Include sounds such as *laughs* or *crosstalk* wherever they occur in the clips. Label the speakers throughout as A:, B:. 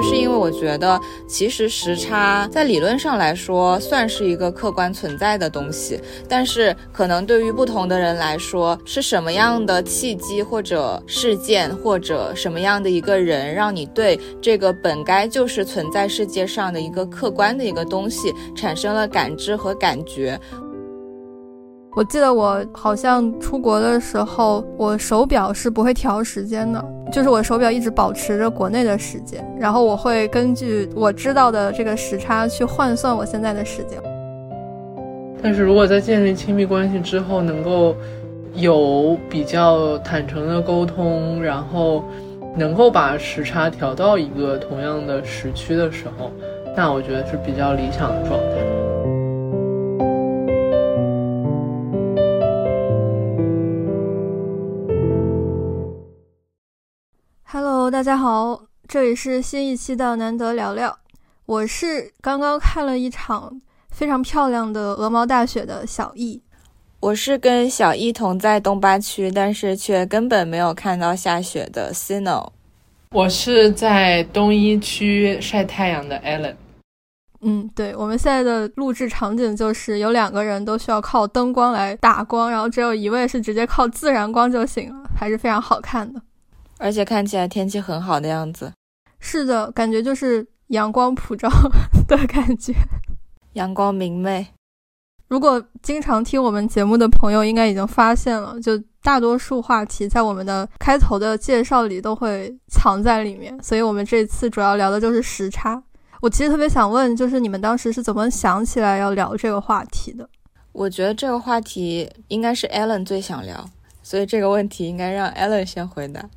A: 就是因为我觉得其实时差在理论上来说算是一个客观存在的东西，但是可能对于不同的人来说，是什么样的契机或者事件或者什么样的一个人，让你对这个本该就是存在世界上的一个客观的一个东西产生了感知和感觉。
B: 我记得我好像出国的时候，我手表是不会调时间的，就是我手表一直保持着国内的时间，然后我会根据我知道的这个时差去换算我现在的时间。
C: 但是如果在建立亲密关系之后，能够有比较坦诚的沟通，然后能够把时差调到一个同样的时区的时候，那我觉得是比较理想的状态。
B: Hello，大家好，这里是新一期的难得聊聊。我是刚刚看了一场非常漂亮的鹅毛大雪的小易。
A: 我是跟小易同在东八区，但是却根本没有看到下雪的 Sino。
C: 我是在东一区晒太阳的 Allen。
B: 嗯，对，我们现在的录制场景就是有两个人都需要靠灯光来打光，然后只有一位是直接靠自然光就行了，还是非常好看的。
A: 而且看起来天气很好的样子，
B: 是的，感觉就是阳光普照 *laughs* 的感觉，
A: 阳光明媚。
B: 如果经常听我们节目的朋友，应该已经发现了，就大多数话题在我们的开头的介绍里都会藏在里面。所以，我们这次主要聊的就是时差。我其实特别想问，就是你们当时是怎么想起来要聊这个话题的？
A: 我觉得这个话题应该是 Allen 最想聊，所以这个问题应该让 Allen 先回答。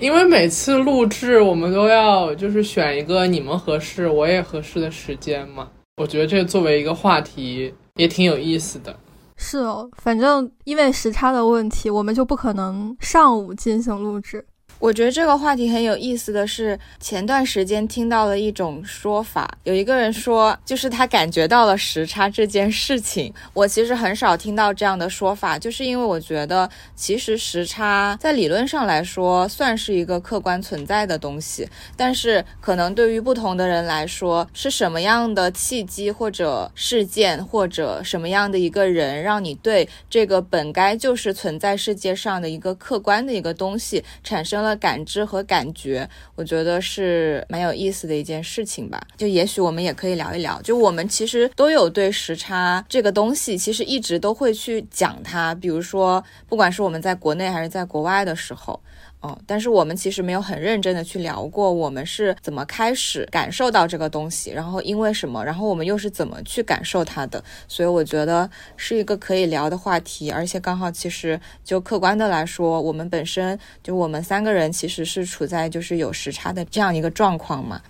C: 因为每次录制，我们都要就是选一个你们合适、我也合适的时间嘛。我觉得这作为一个话题也挺有意思的。
B: 是哦，反正因为时差的问题，我们就不可能上午进行录制。
A: 我觉得这个话题很有意思的是，前段时间听到了一种说法，有一个人说，就是他感觉到了时差这件事情。我其实很少听到这样的说法，就是因为我觉得，其实时差在理论上来说算是一个客观存在的东西，但是可能对于不同的人来说，是什么样的契机或者事件或者什么样的一个人，让你对这个本该就是存在世界上的一个客观的一个东西产生了。感知和感觉，我觉得是蛮有意思的一件事情吧。就也许我们也可以聊一聊。就我们其实都有对时差这个东西，其实一直都会去讲它。比如说，不管是我们在国内还是在国外的时候。哦，但是我们其实没有很认真的去聊过，我们是怎么开始感受到这个东西，然后因为什么，然后我们又是怎么去感受它的。所以我觉得是一个可以聊的话题，而且刚好其实就客观的来说，我们本身就我们三个人其实是处在就是有时差的这样一个状况嘛。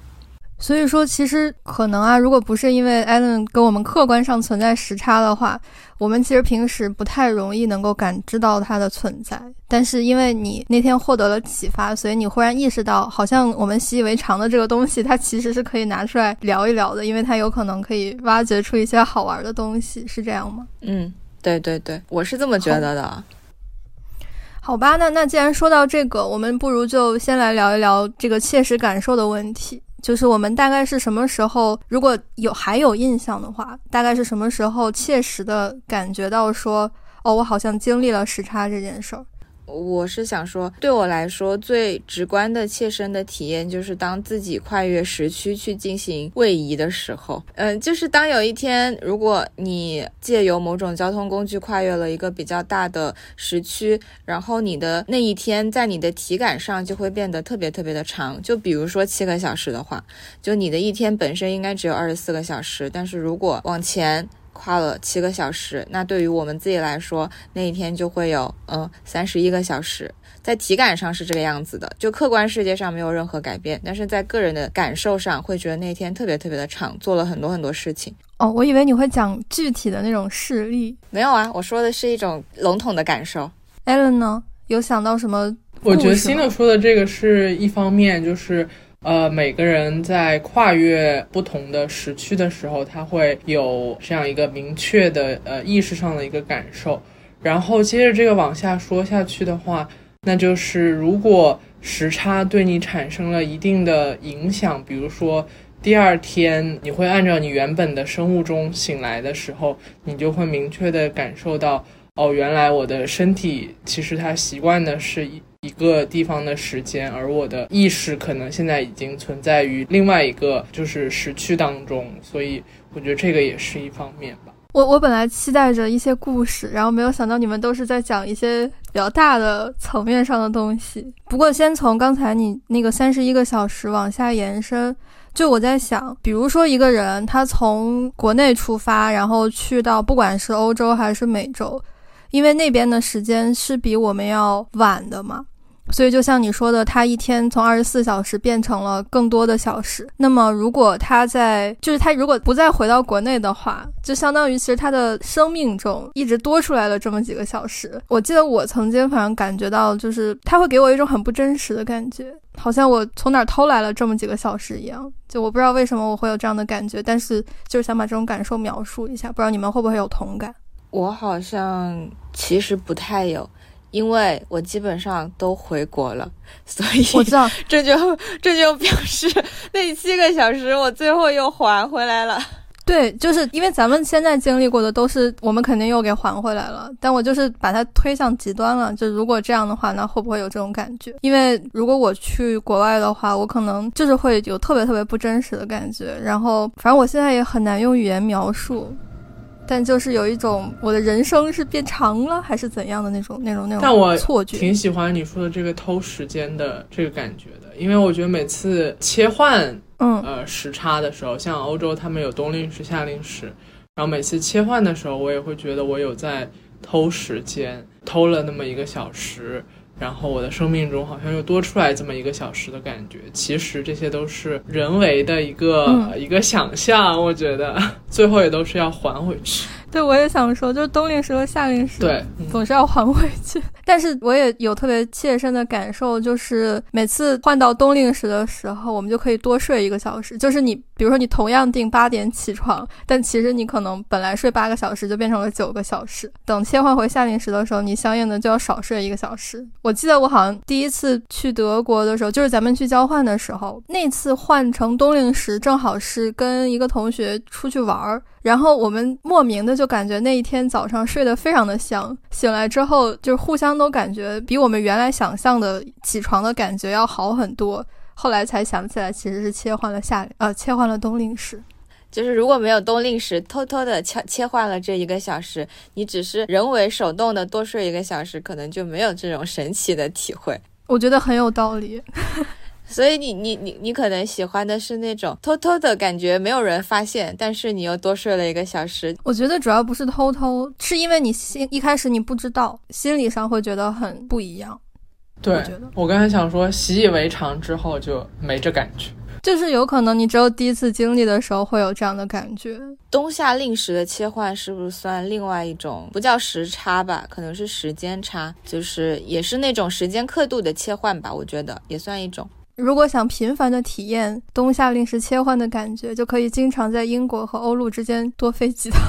B: 所以说，其实可能啊，如果不是因为艾伦跟我们客观上存在时差的话，我们其实平时不太容易能够感知到它的存在。但是因为你那天获得了启发，所以你忽然意识到，好像我们习以为常的这个东西，它其实是可以拿出来聊一聊的，因为它有可能可以挖掘出一些好玩的东西，是这样吗？
A: 嗯，对对对，我是这么觉得的。
B: 好吧，那那既然说到这个，我们不如就先来聊一聊这个切实感受的问题。就是我们大概是什么时候，如果有还有印象的话，大概是什么时候切实的感觉到说，哦，我好像经历了时差这件事儿。
A: 我是想说，对我来说最直观的切身的体验，就是当自己跨越时区去进行位移的时候。嗯，就是当有一天，如果你借由某种交通工具跨越了一个比较大的时区，然后你的那一天在你的体感上就会变得特别特别的长。就比如说七个小时的话，就你的一天本身应该只有二十四个小时，但是如果往前。跨了七个小时，那对于我们自己来说，那一天就会有嗯三十一个小时，在体感上是这个样子的，就客观世界上没有任何改变，但是在个人的感受上会觉得那天特别特别的长，做了很多很多事情。
B: 哦，我以为你会讲具体的那种事例，
A: 没有啊，我说的是一种笼统的感受。
B: Allen 呢，有想到什么？
C: 我觉得新的说的这个是一方面，就是。呃，每个人在跨越不同的时区的时候，他会有这样一个明确的呃意识上的一个感受。然后接着这个往下说下去的话，那就是如果时差对你产生了一定的影响，比如说第二天你会按照你原本的生物钟醒来的时候，你就会明确的感受到，哦，原来我的身体其实它习惯的是一一个地方的时间，而我的意识可能现在已经存在于另外一个就是时区当中，所以我觉得这个也是一方面吧。
B: 我我本来期待着一些故事，然后没有想到你们都是在讲一些比较大的层面上的东西。不过，先从刚才你那个三十一个小时往下延伸，就我在想，比如说一个人他从国内出发，然后去到不管是欧洲还是美洲，因为那边的时间是比我们要晚的嘛。所以，就像你说的，他一天从二十四小时变成了更多的小时。那么，如果他在，就是他如果不再回到国内的话，就相当于其实他的生命中一直多出来了这么几个小时。我记得我曾经反正感觉到，就是他会给我一种很不真实的感觉，好像我从哪儿偷来了这么几个小时一样。就我不知道为什么我会有这样的感觉，但是就是想把这种感受描述一下，不知道你们会不会有同感？
A: 我好像其实不太有。因为我基本上都回国了，*laughs* 所以
B: 我知道 *laughs*
A: 这就这就表示那七个小时我最后又还回来了。*laughs*
B: 对，就是因为咱们现在经历过的都是我们肯定又给还回来了，但我就是把它推向极端了。就如果这样的话，那会不会有这种感觉？因为如果我去国外的话，我可能就是会有特别特别不真实的感觉。然后，反正我现在也很难用语言描述。但就是有一种我的人生是变长了还是怎样的那种那种那种错觉。
C: 挺喜欢你说的这个偷时间的这个感觉的，因为我觉得每次切换
B: 嗯
C: 呃时差的时候，像欧洲他们有冬令时夏令时，然后每次切换的时候，我也会觉得我有在偷时间，偷了那么一个小时。然后我的生命中好像又多出来这么一个小时的感觉，其实这些都是人为的一个一个想象，我觉得最后也都是要还回去。
B: 对，我也想说，就是冬令时和夏令时，
C: 对，
B: 总是要还回去。*laughs* 但是我也有特别切身的感受，就是每次换到冬令时的时候，我们就可以多睡一个小时。就是你，比如说你同样定八点起床，但其实你可能本来睡八个小时，就变成了九个小时。等切换回夏令时的时候，你相应的就要少睡一个小时。我记得我好像第一次去德国的时候，就是咱们去交换的时候，那次换成冬令时，正好是跟一个同学出去玩儿。然后我们莫名的就感觉那一天早上睡得非常的香，醒来之后就互相都感觉比我们原来想象的起床的感觉要好很多。后来才想起来，其实是切换了夏呃切换了冬令时，
A: 就是如果没有冬令时，偷偷的切切换了这一个小时，你只是人为手动的多睡一个小时，可能就没有这种神奇的体会。
B: 我觉得很有道理。
A: 所以你你你你可能喜欢的是那种偷偷的感觉，没有人发现，但是你又多睡了一个小时。
B: 我觉得主要不是偷偷，是因为你心一开始你不知道，心理上会觉得很不一样。
C: 对，我刚才想说，习以为常之后就没这感觉。
B: 就是有可能你只有第一次经历的时候会有这样的感觉。
A: 冬夏令时的切换是不是算另外一种？不叫时差吧，可能是时间差，就是也是那种时间刻度的切换吧。我觉得也算一种。
B: 如果想频繁的体验冬夏令时切换的感觉，就可以经常在英国和欧陆之间多飞几趟。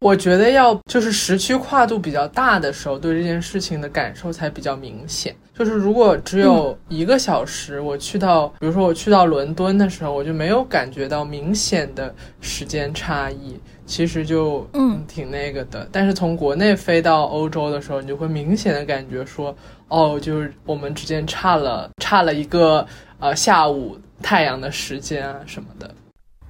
C: 我觉得要就是时区跨度比较大的时候，对这件事情的感受才比较明显。就是如果只有一个小时，我去到，比如说我去到伦敦的时候，我就没有感觉到明显的时间差异，其实就
B: 嗯
C: 挺那个的。但是从国内飞到欧洲的时候，你就会明显的感觉说，哦，就是我们之间差了差了一个呃下午太阳的时间啊什么的。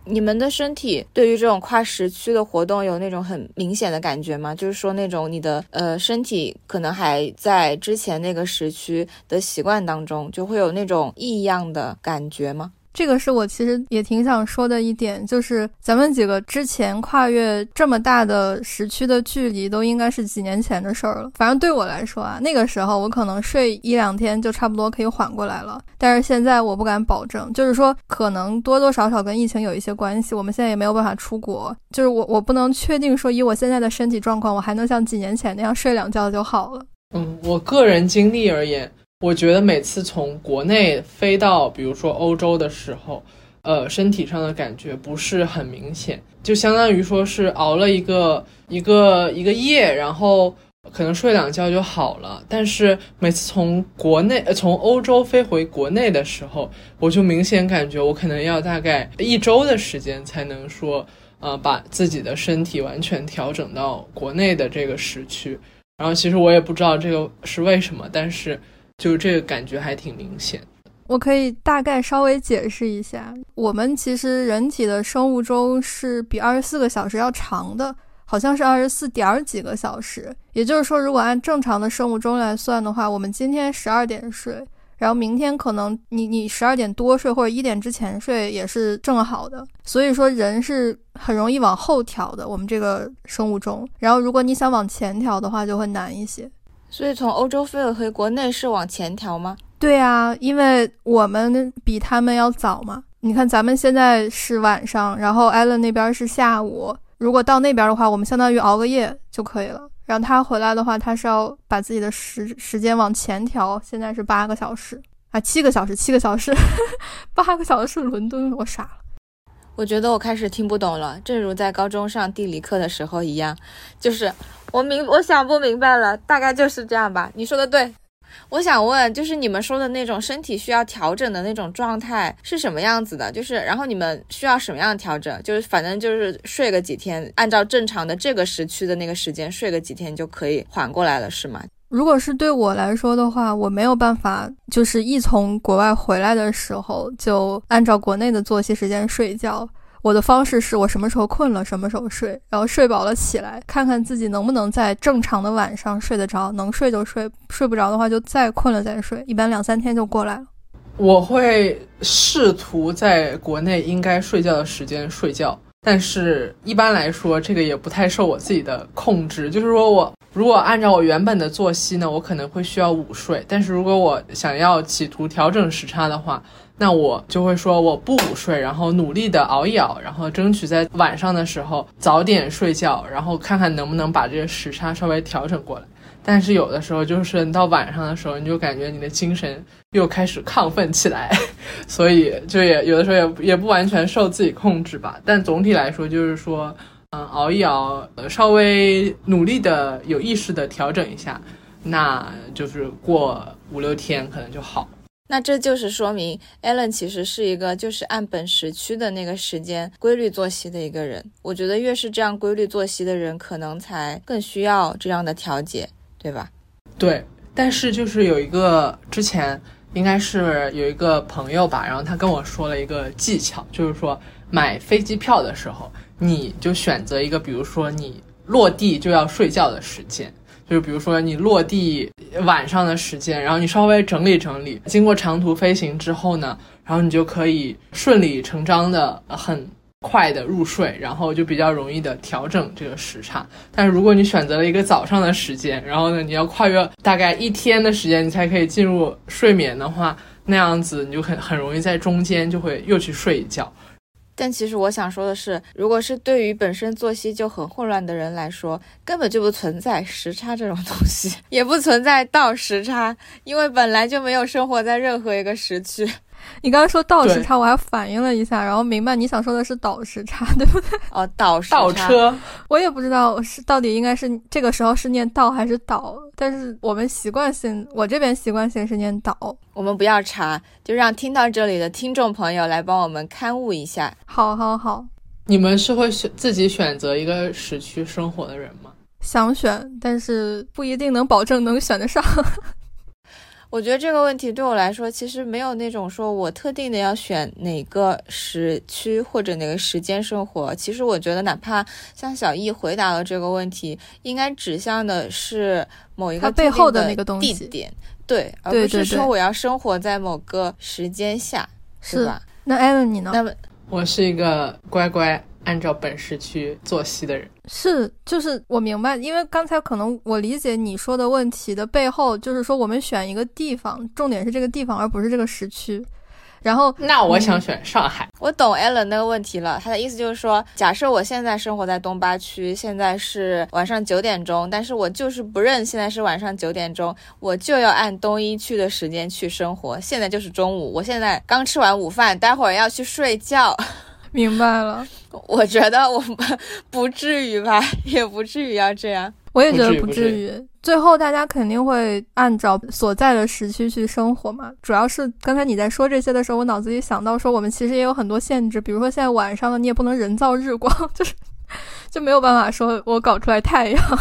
A: 你们的身体对于这种跨时区的活动有那种很明显的感觉吗？就是说那种你的呃身体可能还在之前那个时区的习惯当中，就会有那种异样的感觉吗？
B: 这个是我其实也挺想说的一点，就是咱们几个之前跨越这么大的时区的距离，都应该是几年前的事儿了。反正对我来说啊，那个时候我可能睡一两天就差不多可以缓过来了。但是现在我不敢保证，就是说可能多多少少跟疫情有一些关系，我们现在也没有办法出国，就是我我不能确定说以我现在的身体状况，我还能像几年前那样睡两觉就好了。
C: 嗯，我个人经历而言。我觉得每次从国内飞到，比如说欧洲的时候，呃，身体上的感觉不是很明显，就相当于说是熬了一个一个一个夜，然后可能睡两觉就好了。但是每次从国内从欧洲飞回国内的时候，我就明显感觉我可能要大概一周的时间才能说呃把自己的身体完全调整到国内的这个时区。然后其实我也不知道这个是为什么，但是就是这个感觉还挺明显。
B: 我可以大概稍微解释一下，我们其实人体的生物钟是比二十四个小时要长的，好像是二十四点几个小时。也就是说，如果按正常的生物钟来算的话，我们今天十二点睡，然后明天可能你你十二点多睡或者一点之前睡也是正好的。所以说，人是很容易往后调的，我们这个生物钟。然后，如果你想往前调的话，就会难一些。
A: 所以，从欧洲飞回国内是往前调吗？
B: 对啊，因为我们比他们要早嘛。你看，咱们现在是晚上，然后艾伦那边是下午。如果到那边的话，我们相当于熬个夜就可以了。然后他回来的话，他是要把自己的时时间往前调。现在是八个小时啊，七个小时，七个小时，*laughs* 八个小时是伦敦，我傻了。
A: 我觉得我开始听不懂了，正如在高中上地理课的时候一样，就是我明我想不明白了，大概就是这样吧。你说的对。我想问，就是你们说的那种身体需要调整的那种状态是什么样子的？就是，然后你们需要什么样的调整？就是，反正就是睡个几天，按照正常的这个时区的那个时间睡个几天就可以缓过来了，是吗？
B: 如果是对我来说的话，我没有办法，就是一从国外回来的时候就按照国内的作息时间睡觉。我的方式是我什么时候困了什么时候睡，然后睡饱了起来，看看自己能不能在正常的晚上睡得着，能睡就睡，睡不着的话就再困了再睡，一般两三天就过来了。
C: 我会试图在国内应该睡觉的时间睡觉，但是一般来说这个也不太受我自己的控制。就是说我如果按照我原本的作息呢，我可能会需要午睡，但是如果我想要企图调整时差的话。那我就会说我不午睡，然后努力的熬一熬，然后争取在晚上的时候早点睡觉，然后看看能不能把这个时差稍微调整过来。但是有的时候就是你到晚上的时候，你就感觉你的精神又开始亢奋起来，*laughs* 所以就也有的时候也也不完全受自己控制吧。但总体来说就是说，嗯，熬一熬，稍微努力的有意识的调整一下，那就是过五六天可能就好。
A: 那这就是说明，Allen 其实是一个就是按本时区的那个时间规律作息的一个人。我觉得越是这样规律作息的人，可能才更需要这样的调节，对吧？
C: 对。但是就是有一个之前应该是有一个朋友吧，然后他跟我说了一个技巧，就是说买飞机票的时候，你就选择一个，比如说你落地就要睡觉的时间。就比如说你落地晚上的时间，然后你稍微整理整理，经过长途飞行之后呢，然后你就可以顺理成章的很快的入睡，然后就比较容易的调整这个时差。但是如果你选择了一个早上的时间，然后呢你要跨越大概一天的时间，你才可以进入睡眠的话，那样子你就很很容易在中间就会又去睡一觉。
A: 但其实我想说的是，如果是对于本身作息就很混乱的人来说，根本就不存在时差这种东西，*laughs* 也不存在倒时差，因为本来就没有生活在任何一个时区。
B: 你刚刚说倒时差，我还反应了一下，然后明白你想说的是倒时差，对不对？*laughs*
A: 哦，倒时
C: 倒车，
B: 我也不知道是到底应该是这个时候是念倒还是倒，但是我们习惯性，我这边习惯性是念倒。
A: 我们不要查，就让听到这里的听众朋友来帮我们刊物一下。
B: 好，好，好。
C: 你们是会选自己选择一个时区生活的人吗？
B: 想选，但是不一定能保证能选得上。
A: 我觉得这个问题对我来说，其实没有那种说我特定的要选哪个时区或者哪个时间生活。其实我觉得，哪怕像小易回答了这个问题，应该指向的是某一个
B: 背后的那个
A: 地点，对，而不是说我要生活在某个时间下，是吧？
B: 那艾伦你呢？
A: 那么
C: 我是一个乖乖。按照本时区作息的人
B: 是，就是我明白，因为刚才可能我理解你说的问题的背后，就是说我们选一个地方，重点是这个地方，而不是这个时区。然后，
C: 那我想选上海。
A: 我懂 Allen 那个问题了，他的意思就是说，假设我现在生活在东八区，现在是晚上九点钟，但是我就是不认现在是晚上九点钟，我就要按东一区的时间去生活。现在就是中午，我现在刚吃完午饭，待会儿要去睡觉。
B: 明白了，
A: 我觉得我们不至于吧，*laughs* 也不至于要这样。
B: 我也觉得不至于。最后大家肯定会按照所在的时区去生活嘛。主要是刚才你在说这些的时候，我脑子里想到说，我们其实也有很多限制，比如说现在晚上了，你也不能人造日光，*laughs* 就是就没有办法说我搞出来太阳。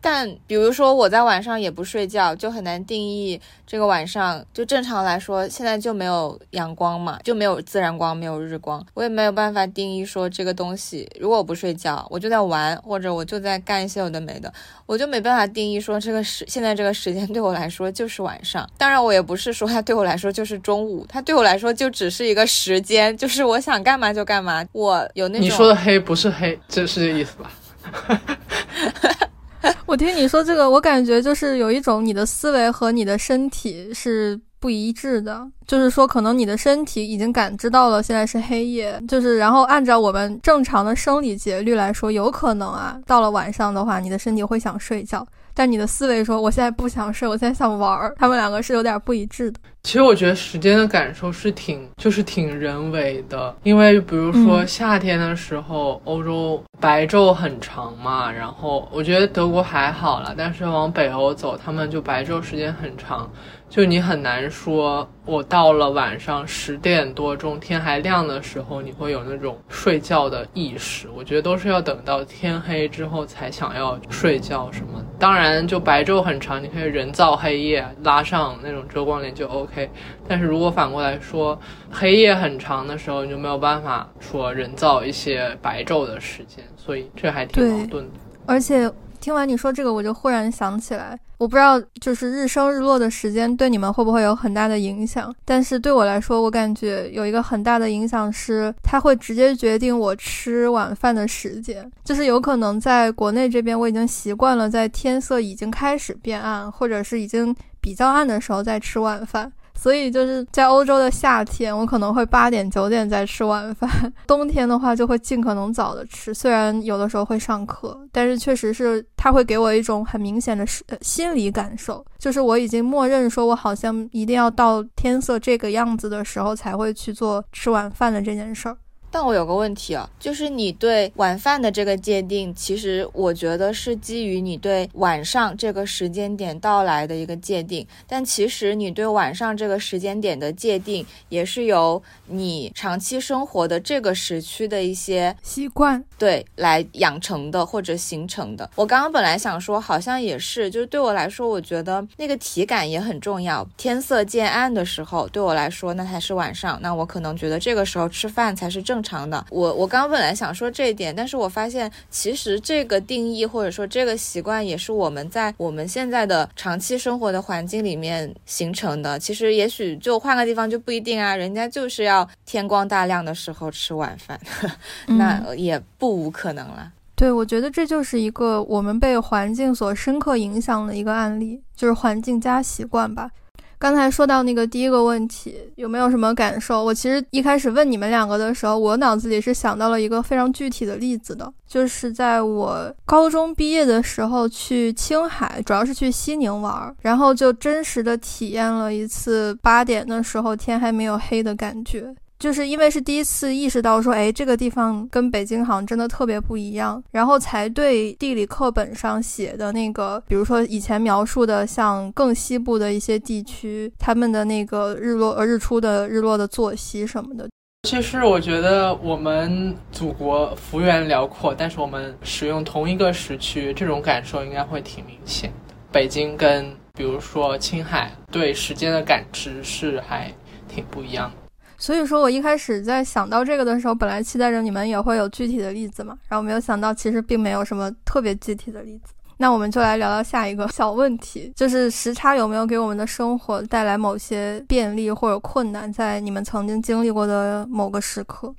A: 但比如说我在晚上也不睡觉，就很难定义这个晚上。就正常来说，现在就没有阳光嘛，就没有自然光，没有日光，我也没有办法定义说这个东西。如果我不睡觉，我就在玩，或者我就在干一些有的没的，我就没办法定义说这个时现在这个时间对我来说就是晚上。当然，我也不是说它对我来说就是中午，它对我来说就只是一个时间，就是我想干嘛就干嘛。我有那种
C: 你说的黑不是黑，这是这意思吧？*laughs* *laughs* *laughs*
B: 我听你说这个，我感觉就是有一种你的思维和你的身体是不一致的，就是说可能你的身体已经感知到了现在是黑夜，就是然后按照我们正常的生理节律来说，有可能啊，到了晚上的话，你的身体会想睡觉。但你的思维说，我现在不想睡，我现在想玩儿，他们两个是有点不一致的。
C: 其实我觉得时间的感受是挺，就是挺人为的，因为比如说夏天的时候，欧洲白昼很长嘛，然后我觉得德国还好了，但是往北欧走，他们就白昼时间很长。就你很难说，我到了晚上十点多钟，天还亮的时候，你会有那种睡觉的意识。我觉得都是要等到天黑之后才想要睡觉什么。当然，就白昼很长，你可以人造黑夜拉上那种遮光帘就 OK。但是如果反过来说，黑夜很长的时候，你就没有办法说人造一些白昼的时间，所以这还挺矛盾的。
B: 而且。*laughs* 听完你说这个，我就忽然想起来，我不知道就是日升日落的时间对你们会不会有很大的影响。但是对我来说，我感觉有一个很大的影响是，它会直接决定我吃晚饭的时间。就是有可能在国内这边，我已经习惯了在天色已经开始变暗，或者是已经比较暗的时候再吃晚饭。所以就是在欧洲的夏天，我可能会八点九点再吃晚饭；*laughs* 冬天的话，就会尽可能早的吃。虽然有的时候会上课，但是确实是它会给我一种很明显的心理感受，就是我已经默认说我好像一定要到天色这个样子的时候才会去做吃晚饭的这件事儿。
A: 但我有个问题啊，就是你对晚饭的这个界定，其实我觉得是基于你对晚上这个时间点到来的一个界定。但其实你对晚上这个时间点的界定，也是由你长期生活的这个时区的一些
B: 习惯
A: 对来养成的或者形成的。我刚刚本来想说，好像也是，就是对我来说，我觉得那个体感也很重要。天色渐暗的时候，对我来说那才是晚上，那我可能觉得这个时候吃饭才是正。正常的，我我刚刚本来想说这一点，但是我发现其实这个定义或者说这个习惯也是我们在我们现在的长期生活的环境里面形成的。其实也许就换个地方就不一定啊，人家就是要天光大亮的时候吃晚饭，*laughs* 那也不无可能了。
B: 对，我觉得这就是一个我们被环境所深刻影响的一个案例，就是环境加习惯吧。刚才说到那个第一个问题，有没有什么感受？我其实一开始问你们两个的时候，我脑子里是想到了一个非常具体的例子的，就是在我高中毕业的时候去青海，主要是去西宁玩，然后就真实的体验了一次八点的时候天还没有黑的感觉。就是因为是第一次意识到说，哎，这个地方跟北京好像真的特别不一样，然后才对地理课本上写的那个，比如说以前描述的像更西部的一些地区，他们的那个日落呃日出的日落的作息什么的。
C: 其实我觉得我们祖国幅员辽阔，但是我们使用同一个时区，这种感受应该会挺明显的。北京跟比如说青海对时间的感知是还挺不一样的。
B: 所以说我一开始在想到这个的时候，本来期待着你们也会有具体的例子嘛，然后没有想到其实并没有什么特别具体的例子。那我们就来聊聊下一个小问题，就是时差有没有给我们的生活带来某些便利或者困难，在你们曾经经历过的某个时刻，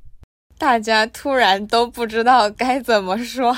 A: 大家突然都不知道该怎么说。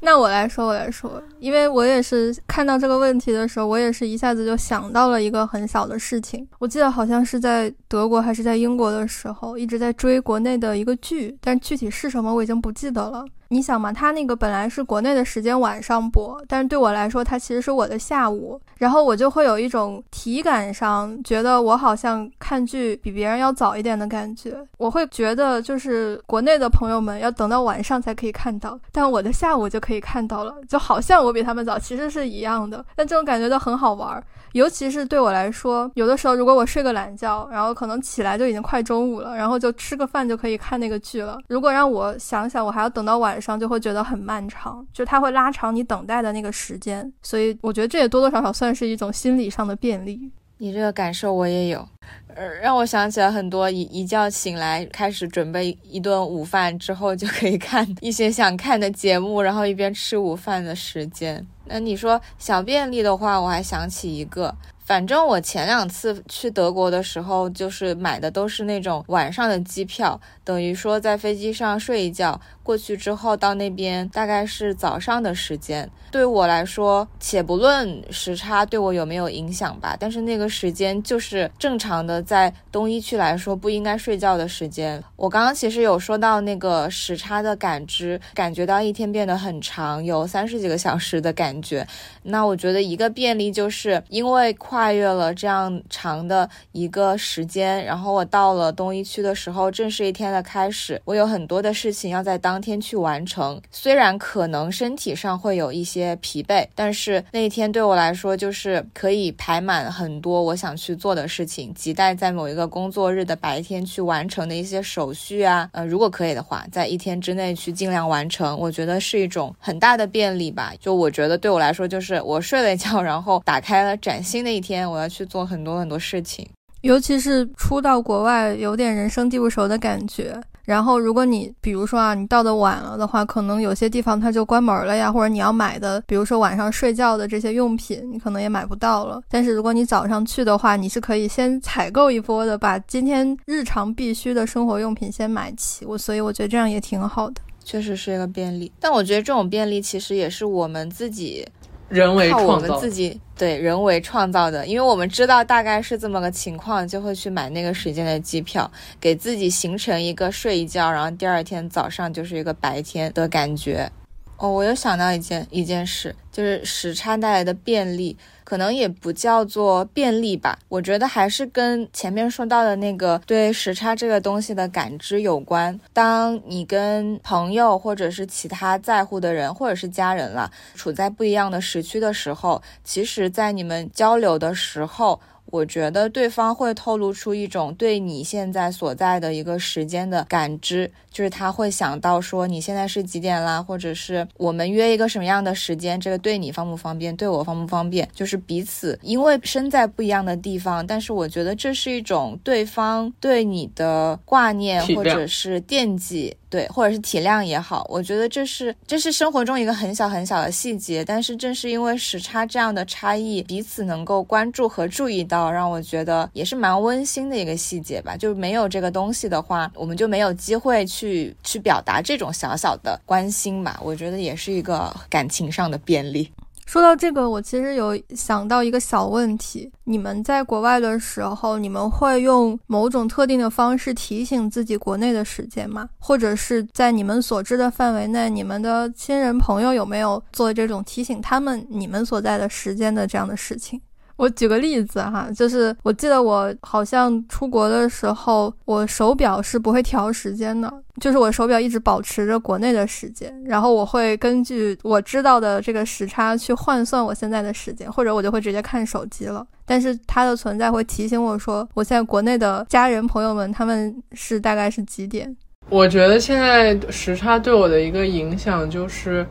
B: 那我来说，我来说，因为我也是看到这个问题的时候，我也是一下子就想到了一个很小的事情。我记得好像是在德国还是在英国的时候，一直在追国内的一个剧，但具体是什么我已经不记得了。你想嘛，它那个本来是国内的时间晚上播，但是对我来说，它其实是我的下午，然后我就会有一种体感上觉得我好像看剧比别人要早一点的感觉。我会觉得就是国内的朋友们要等到晚上才可以看到，但我的下午就可以看到了，就好像我比他们早，其实是一样的。但这种感觉就很好玩，尤其是对我来说，有的时候如果我睡个懒觉，然后可能起来就已经快中午了，然后就吃个饭就可以看那个剧了。如果让我想想，我还要等到晚上，就会觉得很漫长，就它会拉长你等待的那个时间。所以我觉得这也多多少少算是一种心理上的便利。
A: 你这个感受我也有，呃，让我想起了很多一一觉醒来开始准备一顿午饭之后就可以看 *laughs* 一些想看的节目，然后一边吃午饭的时间。那你说小便利的话，我还想起一个。反正我前两次去德国的时候，就是买的都是那种晚上的机票，等于说在飞机上睡一觉，过去之后到那边大概是早上的时间。对我来说，且不论时差对我有没有影响吧，但是那个时间就是正常的，在东一区来说不应该睡觉的时间。我刚刚其实有说到那个时差的感知，感觉到一天变得很长，有三十几个小时的感觉。那我觉得一个便利就是因为跨越了这样长的一个时间，然后我到了东一区的时候，正是一天的开始。我有很多的事情要在当天去完成，虽然可能身体上会有一些疲惫，但是那一天对我来说就是可以排满很多我想去做的事情，亟待在某一个工作日的白天去完成的一些手续啊，呃，如果可以的话，在一天之内去尽量完成，我觉得是一种很大的便利吧。就我觉得对我来说就是。我睡了一觉，然后打开了崭新的一天，我要去做很多很多事情。
B: 尤其是初到国外，有点人生地不熟的感觉。然后，如果你比如说啊，你到的晚了的话，可能有些地方它就关门了呀，或者你要买的，比如说晚上睡觉的这些用品，你可能也买不到了。但是如果你早上去的话，你是可以先采购一波的，把今天日常必须的生活用品先买齐。我所以我觉得这样也挺好的，
A: 确实是一个便利。但我觉得这种便利其实也是我们自己。
C: 人为创造，
A: 我们自己对人为创造的，因为我们知道大概是这么个情况，就会去买那个时间的机票，给自己形成一个睡一觉，然后第二天早上就是一个白天的感觉。哦，我又想到一件一件事，就是时差带来的便利，可能也不叫做便利吧。我觉得还是跟前面说到的那个对时差这个东西的感知有关。当你跟朋友或者是其他在乎的人，或者是家人了，处在不一样的时区的时候，其实，在你们交流的时候。我觉得对方会透露出一种对你现在所在的一个时间的感知，就是他会想到说你现在是几点啦，或者是我们约一个什么样的时间，这个对你方不方便，对我方不方便，就是彼此因为身在不一样的地方，但是我觉得这是一种对方对你的挂念或者是惦记。对，或者是体谅也好，我觉得这是这是生活中一个很小很小的细节，但是正是因为时差这样的差异，彼此能够关注和注意到，要让我觉得也是蛮温馨的一个细节吧。就是没有这个东西的话，我们就没有机会去去表达这种小小的关心吧。我觉得也是一个感情上的便利。
B: 说到这个，我其实有想到一个小问题：你们在国外的时候，你们会用某种特定的方式提醒自己国内的时间吗？或者是在你们所知的范围内，你们的亲人朋友有没有做这种提醒他们你们所在的时间的这样的事情？我举个例子哈，就是我记得我好像出国的时候，我手表是不会调时间的，就是我手表一直保持着国内的时间，然后我会根据我知道的这个时差去换算我现在的时间，或者我就会直接看手机了。但是它的存在会提醒我说，我现在国内的家人朋友们他们是大概是几点？
C: 我觉得现在时差对我的一个影响就是。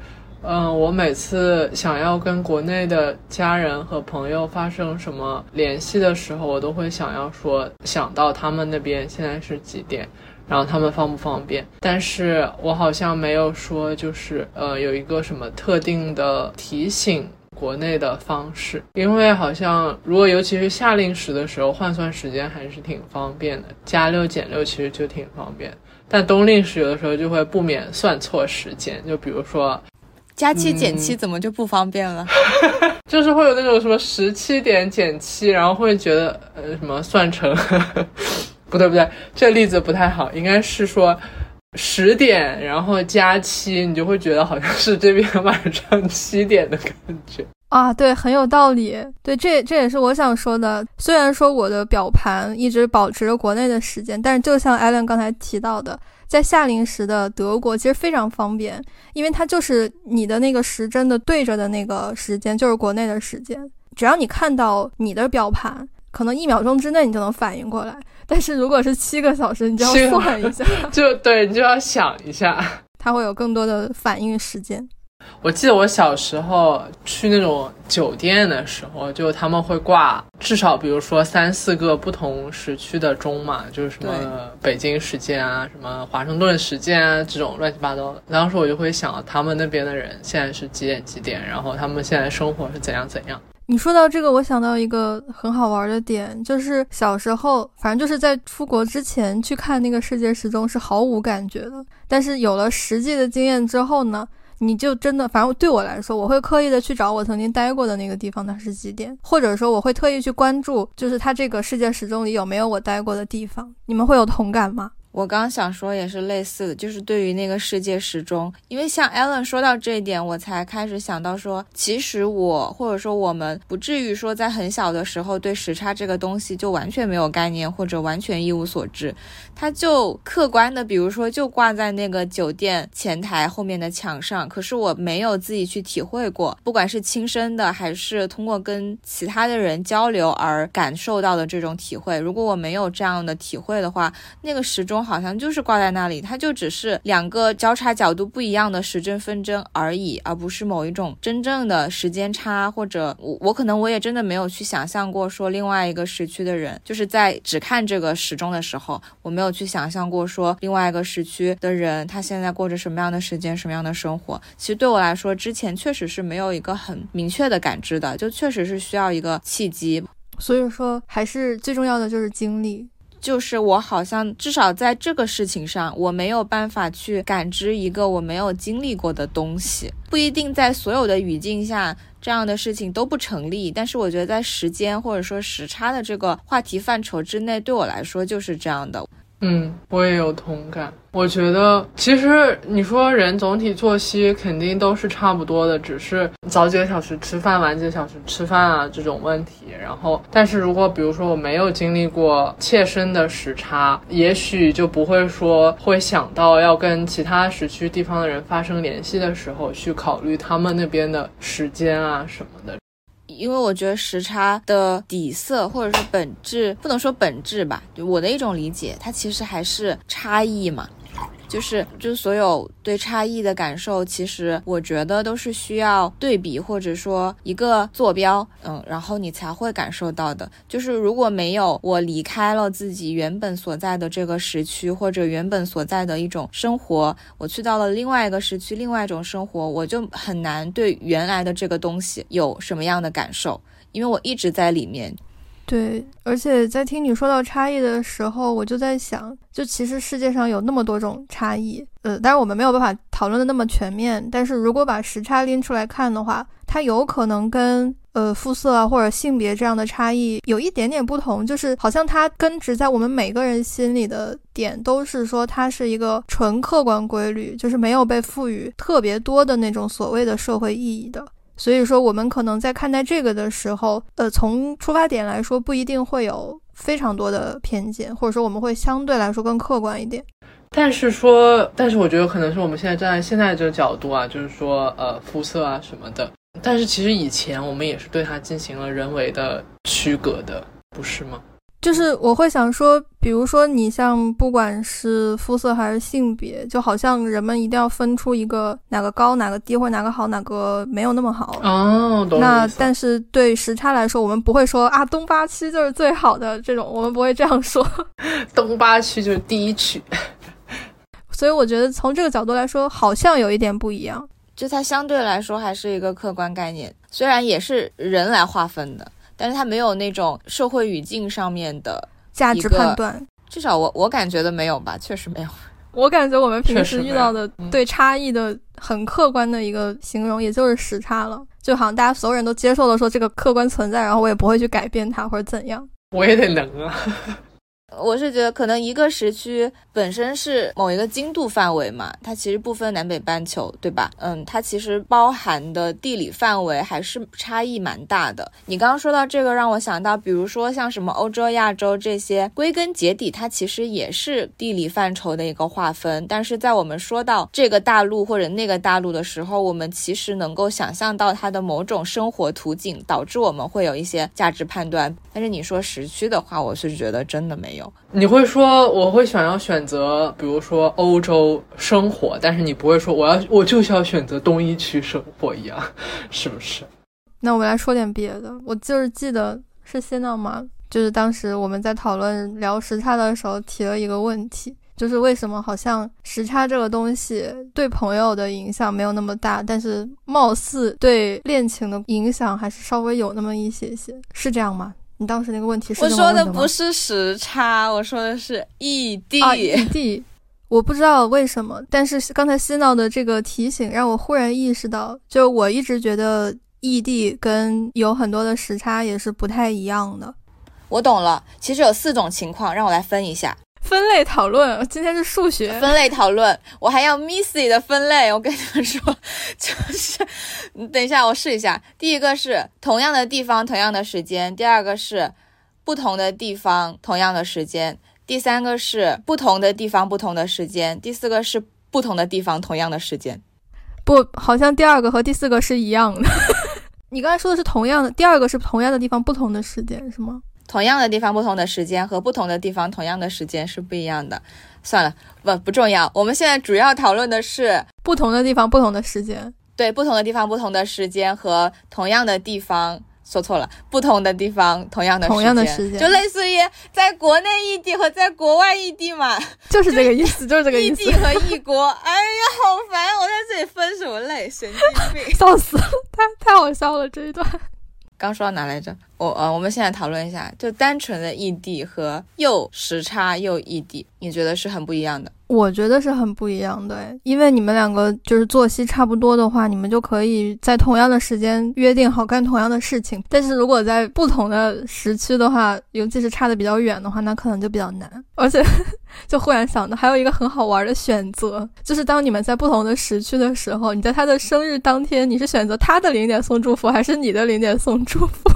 C: 嗯，我每次想要跟国内的家人和朋友发生什么联系的时候，我都会想要说想到他们那边现在是几点，然后他们方不方便。但是我好像没有说就是呃有一个什么特定的提醒国内的方式，因为好像如果尤其是夏令时的时候换算时间还是挺方便的，加六减六其实就挺方便。但冬令时有的时候就会不免算错时间，就比如说。
A: 加七减七怎么就不方便了？*laughs*
C: 就是会有那种什么十七点减七，然后会觉得呃什么算成，*laughs* 不对不对，这例子不太好，应该是说十点，然后加七，你就会觉得好像是这边晚上七点的感觉
B: 啊。对，很有道理。对，这这也是我想说的。虽然说我的表盘一直保持着国内的时间，但是就像艾伦刚才提到的，在夏令时的德国其实非常方便，因为它就是你的那个时针的对着的那个时间就是国内的时间，只要你看到你的表盘，可能一秒钟之内你就能反应过来。但是如果是七个小时，你就要算一下，*laughs*
C: 就对你就要想一下，
B: 它会有更多的反应时间。
C: 我记得我小时候去那种酒店的时候，就他们会挂至少比如说三四个不同时区的钟嘛，就是什么北京时间啊，什么华盛顿时间啊，这种乱七八糟的。当时我就会想，他们那边的人现在是几点几点，然后他们现在生活是怎样怎样。
B: 你说到这个，我想到一个很好玩的点，就是小时候，反正就是在出国之前去看那个世界时钟是毫无感觉的，但是有了实际的经验之后呢，你就真的，反正对我来说，我会刻意的去找我曾经待过的那个地方它是几点，或者说我会特意去关注，就是它这个世界时钟里有没有我待过的地方。你们会有同感吗？
A: 我刚想说也是类似的，就是对于那个世界时钟，因为像 Alan 说到这一点，我才开始想到说，其实我或者说我们不至于说在很小的时候对时差这个东西就完全没有概念或者完全一无所知，它就客观的，比如说就挂在那个酒店前台后面的墙上，可是我没有自己去体会过，不管是亲身的还是通过跟其他的人交流而感受到的这种体会，如果我没有这样的体会的话，那个时钟。好像就是挂在那里，它就只是两个交叉角度不一样的时针分针而已，而不是某一种真正的时间差。或者我我可能我也真的没有去想象过，说另外一个时区的人，就是在只看这个时钟的时候，我没有去想象过说另外一个时区的人他现在过着什么样的时间，什么样的生活。其实对我来说，之前确实是没有一个很明确的感知的，就确实是需要一个契机。
B: 所以说，还是最重要的就是经历。
A: 就是我好像至少在这个事情上，我没有办法去感知一个我没有经历过的东西，不一定在所有的语境下这样的事情都不成立。但是我觉得在时间或者说时差的这个话题范畴之内，对我来说就是这样的。
C: 嗯，我也有同感。我觉得其实你说人总体作息肯定都是差不多的，只是早几个小时吃饭，晚几个小时吃饭啊这种问题。然后，但是如果比如说我没有经历过切身的时差，也许就不会说会想到要跟其他时区地方的人发生联系的时候去考虑他们那边的时间啊什么的。
A: 因为我觉得时差的底色或者是本质，不能说本质吧，就我的一种理解，它其实还是差异嘛。就是，就所有对差异的感受，其实我觉得都是需要对比或者说一个坐标，嗯，然后你才会感受到的。就是如果没有我离开了自己原本所在的这个时区或者原本所在的一种生活，我去到了另外一个时区，另外一种生活，我就很难对原来的这个东西有什么样的感受，因为我一直在里面。
B: 对，而且在听你说到差异的时候，我就在想，就其实世界上有那么多种差异，呃，当然我们没有办法讨论的那么全面。但是如果把时差拎出来看的话，它有可能跟呃肤色啊或者性别这样的差异有一点点不同，就是好像它根植在我们每个人心里的点都是说它是一个纯客观规律，就是没有被赋予特别多的那种所谓的社会意义的。所以说，我们可能在看待这个的时候，呃，从出发点来说，不一定会有非常多的偏见，或者说我们会相对来说更客观一点。
C: 但是说，但是我觉得可能是我们现在站在现在这个角度啊，就是说，呃，肤色啊什么的。但是其实以前我们也是对它进行了人为的区隔的，不是吗？
B: 就是我会想说，比如说你像不管是肤色还是性别，就好像人们一定要分出一个哪个高哪个低，或者哪个好哪个没有那么好
C: 哦。
B: 那但是对时差来说，我们不会说啊东八区就是最好的这种，我们不会这样说。*laughs*
C: 东八区就是第一区。*laughs*
B: 所以我觉得从这个角度来说，好像有一点不一样。
A: 就它相对来说还是一个客观概念，虽然也是人来划分的。但是它没有那种社会语境上面的
B: 价值判断，
A: 至少我我感觉的没有吧，确实没有。*laughs*
B: 我感觉我们平时遇到的对差异的很客观的一个形容，也就是时差了，就好像大家所有人都接受了说这个客观存在，然后我也不会去改变它或者怎样。
C: 我也得能啊。
A: 我是觉得可能一个时区本身是某一个经度范围嘛，它其实不分南北半球，对吧？嗯，它其实包含的地理范围还是差异蛮大的。你刚刚说到这个，让我想到，比如说像什么欧洲、亚洲这些，归根结底它其实也是地理范畴的一个划分。但是在我们说到这个大陆或者那个大陆的时候，我们其实能够想象到它的某种生活图景，导致我们会有一些价值判断。但是你说时区的话，我是觉得真的没有。
C: 你会说我会想要选择，比如说欧洲生活，但是你不会说我要我就是要选择东一区生活一样，是不是？
B: 那我们来说点别的。我就是记得是谢娜吗？就是当时我们在讨论聊时差的时候提了一个问题，就是为什么好像时差这个东西对朋友的影响没有那么大，但是貌似对恋情的影响还是稍微有那么一些些，是这样吗？你当时那个问题是
A: 我说
B: 的
A: 不是时差，我说的是异地。
B: 异地，我不知道为什么，但是刚才西闹的这个提醒让我忽然意识到，就我一直觉得异地跟有很多的时差也是不太一样的。
A: 我懂了，其实有四种情况，让我来分一下。
B: 分类讨论，今天是数学
A: 分类讨论，我还要 Missy 的分类。我跟你们说，就是，等一下我试一下。第一个是同样的地方，同样的时间；第二个是不同的地方，同样的时间；第三个是不同的地方，不同的时间；第四个是不同的地方，同样的时间。
B: 不，好像第二个和第四个是一样的。*laughs* 你刚才说的是同样的，第二个是同样的地方，不同的时间，是吗？
A: 同样的地方，不同的时间和不同的地方，同样的时间是不一样的。算了，不不重要。我们现在主要讨论的是
B: 不同的地方，不同的时间。
A: 对，不同的地方，不同的时间和同样的地方。说错了，不同的地方，同样的
B: 同样的时间，
A: 就类似于在国内异地和在国外异地嘛。
B: 就是这个意思，就是这个意
A: 思。异地和异国，哎呀，好烦！我在这里分什么类？神经病，*laughs*
B: 笑死了！太太好笑了这一段。
A: 刚说到哪来着？我呃，我们现在讨论一下，就单纯的异地和又时差又异地，你觉得是很不一样的？
B: 我觉得是很不一样的，因为你们两个就是作息差不多的话，你们就可以在同样的时间约定好干同样的事情。但是如果在不同的时区的话，尤其是差的比较远的话，那可能就比较难。而且，*laughs* 就忽然想到还有一个很好玩的选择，就是当你们在不同的时区的时候，你在他的生日当天，你是选择他的零点送祝福，还是你的零点送祝福？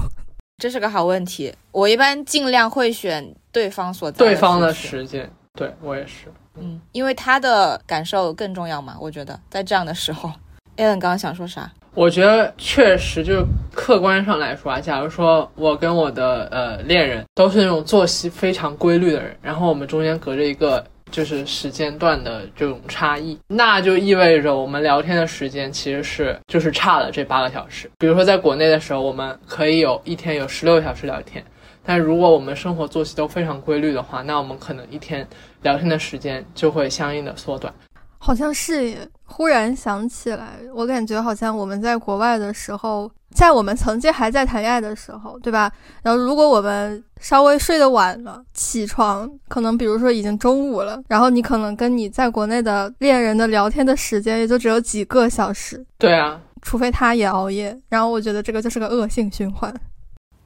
A: 这是个好问题。我一般尽量会选对方所在
C: 对方的时间。对我也是。
A: 嗯，因为他的感受更重要嘛，我觉得在这样的时候，Allen 刚刚想说啥？
C: 我觉得确实就是客观上来说啊，假如说我跟我的呃恋人都是那种作息非常规律的人，然后我们中间隔着一个就是时间段的这种差异，那就意味着我们聊天的时间其实是就是差了这八个小时。比如说在国内的时候，我们可以有一天有十六个小时聊天。但如果我们生活作息都非常规律的话，那我们可能一天聊天的时间就会相应的缩短。
B: 好像是，忽然想起来，我感觉好像我们在国外的时候，在我们曾经还在谈恋爱的时候，对吧？然后如果我们稍微睡得晚了，起床可能比如说已经中午了，然后你可能跟你在国内的恋人的聊天的时间也就只有几个小时。
C: 对啊，
B: 除非他也熬夜，然后我觉得这个就是个恶性循环。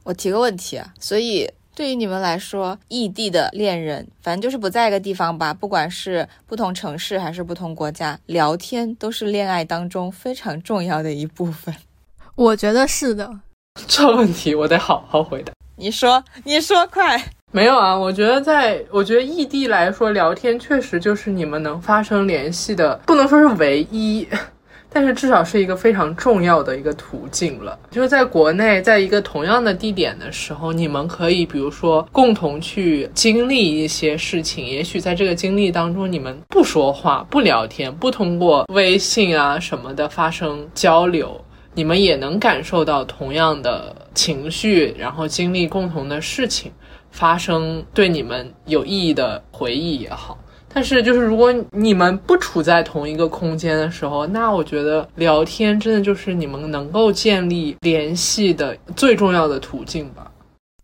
A: 我提个问题啊，所以对于你们来说，异地的恋人，反正就是不在一个地方吧，不管是不同城市还是不同国家，聊天都是恋爱当中非常重要的一部分。
B: 我觉得是的。
C: 这问题我得好好回答。
A: 你说，你说，快。
C: 没有啊，我觉得在，我觉得异地来说，聊天确实就是你们能发生联系的，不能说是唯一。*laughs* 但是至少是一个非常重要的一个途径了。就是在国内，在一个同样的地点的时候，你们可以比如说共同去经历一些事情。也许在这个经历当中，你们不说话、不聊天、不通过微信啊什么的发生交流，你们也能感受到同样的情绪，然后经历共同的事情，发生对你们有意义的回忆也好。但是，就是如果你们不处在同一个空间的时候，那我觉得聊天真的就是你们能够建立联系的最重要的途径吧。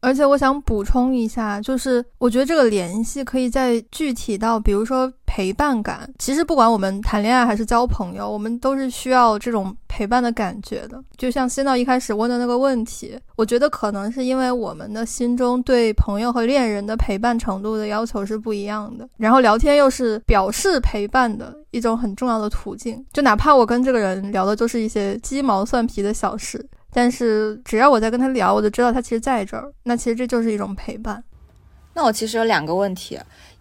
B: 而且，我想补充一下，就是我觉得这个联系可以再具体到，比如说。陪伴感。其实不管我们谈恋爱还是交朋友，我们都是需要这种陪伴的感觉的。就像仙道一开始问的那个问题，我觉得可能是因为我们的心中对朋友和恋人的陪伴程度的要求是不一样的，然后聊天又是表示陪伴的一种很重要的途径。就哪怕我跟这个人聊的都是一些鸡毛蒜皮的小事。但是只要我在跟他聊，我就知道他其实在这儿。那其实这就是一种陪伴。
A: 那我其实有两个问题。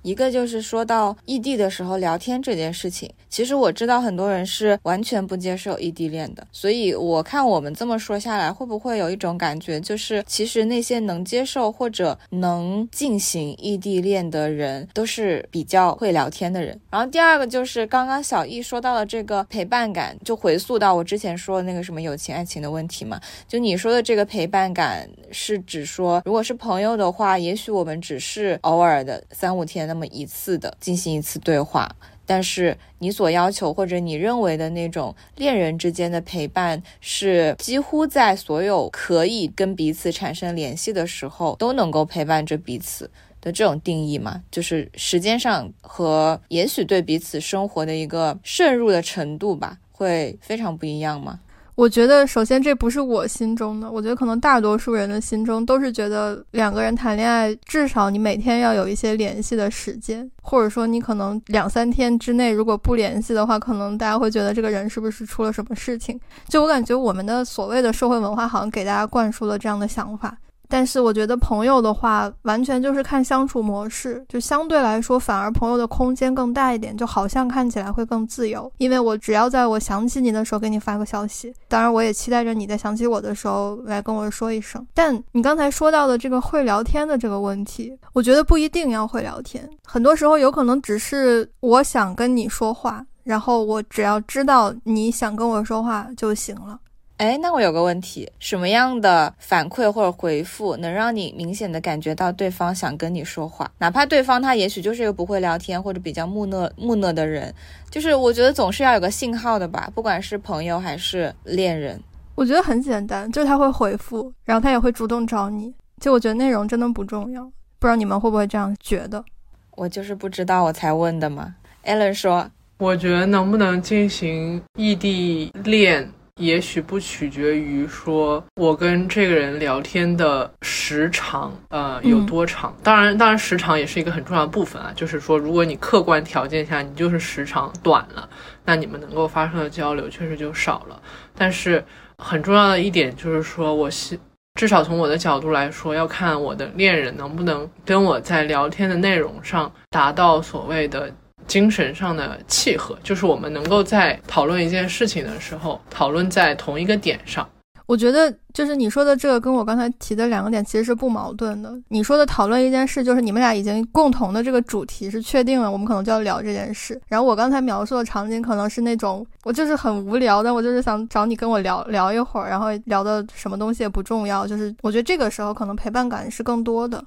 A: 一个就是说到异地的时候聊天这件事情，其实我知道很多人是完全不接受异地恋的，所以我看我们这么说下来，会不会有一种感觉，就是其实那些能接受或者能进行异地恋的人，都是比较会聊天的人。然后第二个就是刚刚小易说到了这个陪伴感，就回溯到我之前说的那个什么友情爱情的问题嘛，就你说的这个陪伴感是指说，如果是朋友的话，也许我们只是偶尔的三五天。的那么一次的进行一次对话，但是你所要求或者你认为的那种恋人之间的陪伴，是几乎在所有可以跟彼此产生联系的时候都能够陪伴着彼此的这种定义吗？就是时间上和也许对彼此生活的一个渗入的程度吧，会非常不一样吗？
B: 我觉得，首先这不是我心中的，我觉得可能大多数人的心中都是觉得两个人谈恋爱，至少你每天要有一些联系的时间，或者说你可能两三天之内如果不联系的话，可能大家会觉得这个人是不是出了什么事情。就我感觉，我们的所谓的社会文化好像给大家灌输了这样的想法。但是我觉得朋友的话，完全就是看相处模式，就相对来说，反而朋友的空间更大一点，就好像看起来会更自由。因为我只要在我想起你的时候给你发个消息，当然我也期待着你在想起我的时候来跟我说一声。但你刚才说到的这个会聊天的这个问题，我觉得不一定要会聊天，很多时候有可能只是我想跟你说话，然后我只要知道你想跟我说话就行了。
A: 哎，那我有个问题，什么样的反馈或者回复能让你明显的感觉到对方想跟你说话？哪怕对方他也许就是一个不会聊天或者比较木讷木讷的人，就是我觉得总是要有个信号的吧，不管是朋友还是恋人。
B: 我觉得很简单，就是他会回复，然后他也会主动找你。就我觉得内容真的不重要，不知道你们会不会这样觉得？
A: 我就是不知道，我才问的嘛。Allen 说，
C: 我觉得能不能进行异地恋？也许不取决于说我跟这个人聊天的时长，呃，有多长。当然，当然时长也是一个很重要的部分啊。就是说，如果你客观条件下你就是时长短了，那你们能够发生的交流确实就少了。但是很重要的一点就是说，我希至少从我的角度来说，要看我的恋人能不能跟我在聊天的内容上达到所谓的。精神上的契合，就是我们能够在讨论一件事情的时候，讨论在同一个点上。
B: 我觉得，就是你说的这个，跟我刚才提的两个点其实是不矛盾的。你说的讨论一件事，就是你们俩已经共同的这个主题是确定了，我们可能就要聊这件事。然后我刚才描述的场景，可能是那种我就是很无聊，但我就是想找你跟我聊聊一会儿，然后聊的什么东西也不重要。就是我觉得这个时候可能陪伴感是更多的。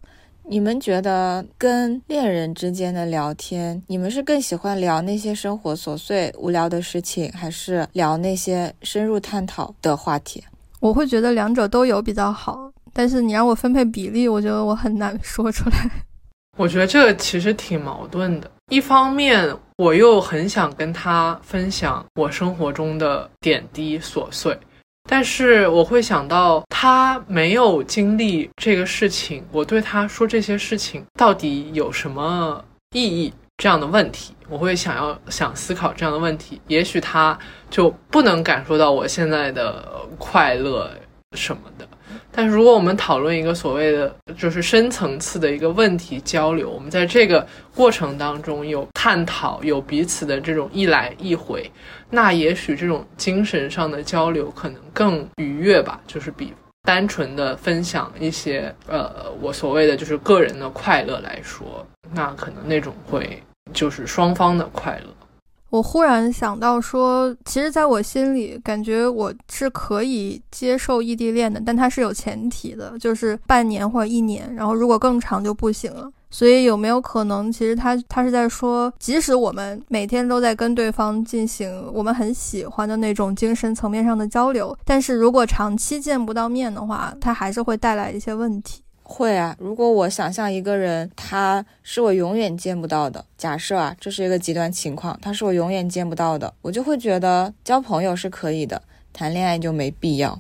A: 你们觉得跟恋人之间的聊天，你们是更喜欢聊那些生活琐碎无聊的事情，还是聊那些深入探讨的话题？
B: 我会觉得两者都有比较好，但是你让我分配比例，我觉得我很难说出来。*laughs*
C: 我觉得这个其实挺矛盾的，一方面我又很想跟他分享我生活中的点滴琐碎。但是我会想到，他没有经历这个事情，我对他说这些事情到底有什么意义？这样的问题，我会想要想思考这样的问题。也许他就不能感受到我现在的快乐什么的。但是如果我们讨论一个所谓的就是深层次的一个问题交流，我们在这个过程当中有探讨，有彼此的这种一来一回，那也许这种精神上的交流可能更愉悦吧，就是比单纯的分享一些呃我所谓的就是个人的快乐来说，那可能那种会就是双方的快乐。
B: 我忽然想到说，其实，在我心里，感觉我是可以接受异地恋的，但它是有前提的，就是半年或者一年，然后如果更长就不行了。所以，有没有可能，其实他他是在说，即使我们每天都在跟对方进行我们很喜欢的那种精神层面上的交流，但是如果长期见不到面的话，它还是会带来一些问题。
A: 会啊，如果我想象一个人，他是我永远见不到的，假设啊，这是一个极端情况，他是我永远见不到的，我就会觉得交朋友是可以的，谈恋爱就没必要。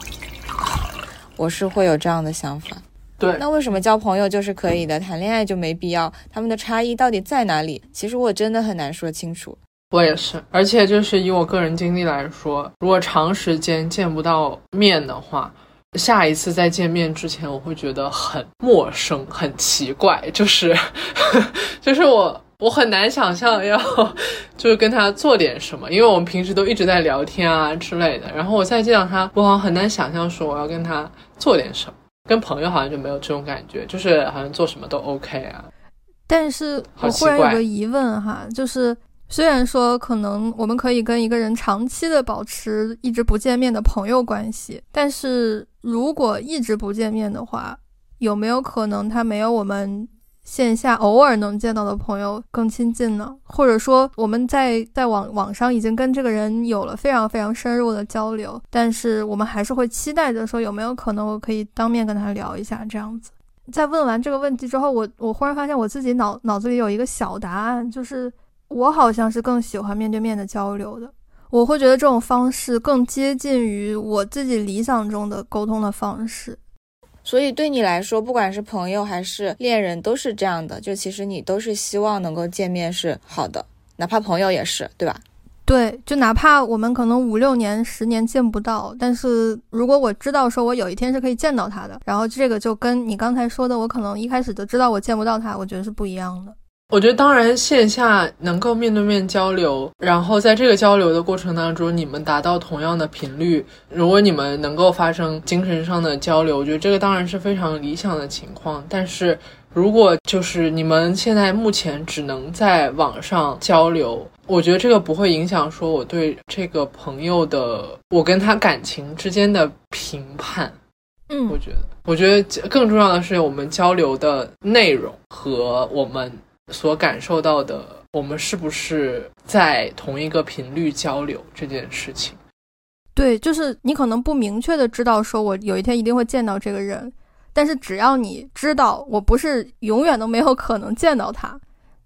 A: 我是会有这样的想法。
C: 对，
A: 那为什么交朋友就是可以的，谈恋爱就没必要？他们的差异到底在哪里？其实我真的很难说清楚。
C: 我也是，而且就是以我个人经历来说，如果长时间见不到面的话。下一次再见面之前，我会觉得很陌生、很奇怪，就是，*laughs* 就是我我很难想象要就是跟他做点什么，因为我们平时都一直在聊天啊之类的。然后我再见到他，我好像很难想象说我要跟他做点什么。跟朋友好像就没有这种感觉，就是好像做什么都 OK 啊。
B: 但是我忽然有个疑问哈，就是。虽然说可能我们可以跟一个人长期的保持一直不见面的朋友关系，但是如果一直不见面的话，有没有可能他没有我们线下偶尔能见到的朋友更亲近呢？或者说我们在在网网上已经跟这个人有了非常非常深入的交流，但是我们还是会期待着说有没有可能我可以当面跟他聊一下这样子。在问完这个问题之后，我我忽然发现我自己脑脑子里有一个小答案，就是。我好像是更喜欢面对面的交流的，我会觉得这种方式更接近于我自己理想中的沟通的方式。
A: 所以对你来说，不管是朋友还是恋人，都是这样的。就其实你都是希望能够见面是好的，哪怕朋友也是，对吧？
B: 对，就哪怕我们可能五六年、十年见不到，但是如果我知道说我有一天是可以见到他的，然后这个就跟你刚才说的，我可能一开始就知道我见不到他，我觉得是不一样的。
C: 我觉得，当然线下能够面对面交流，然后在这个交流的过程当中，你们达到同样的频率，如果你们能够发生精神上的交流，我觉得这个当然是非常理想的情况。但是如果就是你们现在目前只能在网上交流，我觉得这个不会影响说我对这个朋友的我跟他感情之间的评判。
B: 嗯，
C: 我觉得，我觉得更重要的是我们交流的内容和我们。所感受到的，我们是不是在同一个频率交流这件事情？
B: 对，就是你可能不明确的知道，说我有一天一定会见到这个人，但是只要你知道我不是永远都没有可能见到他，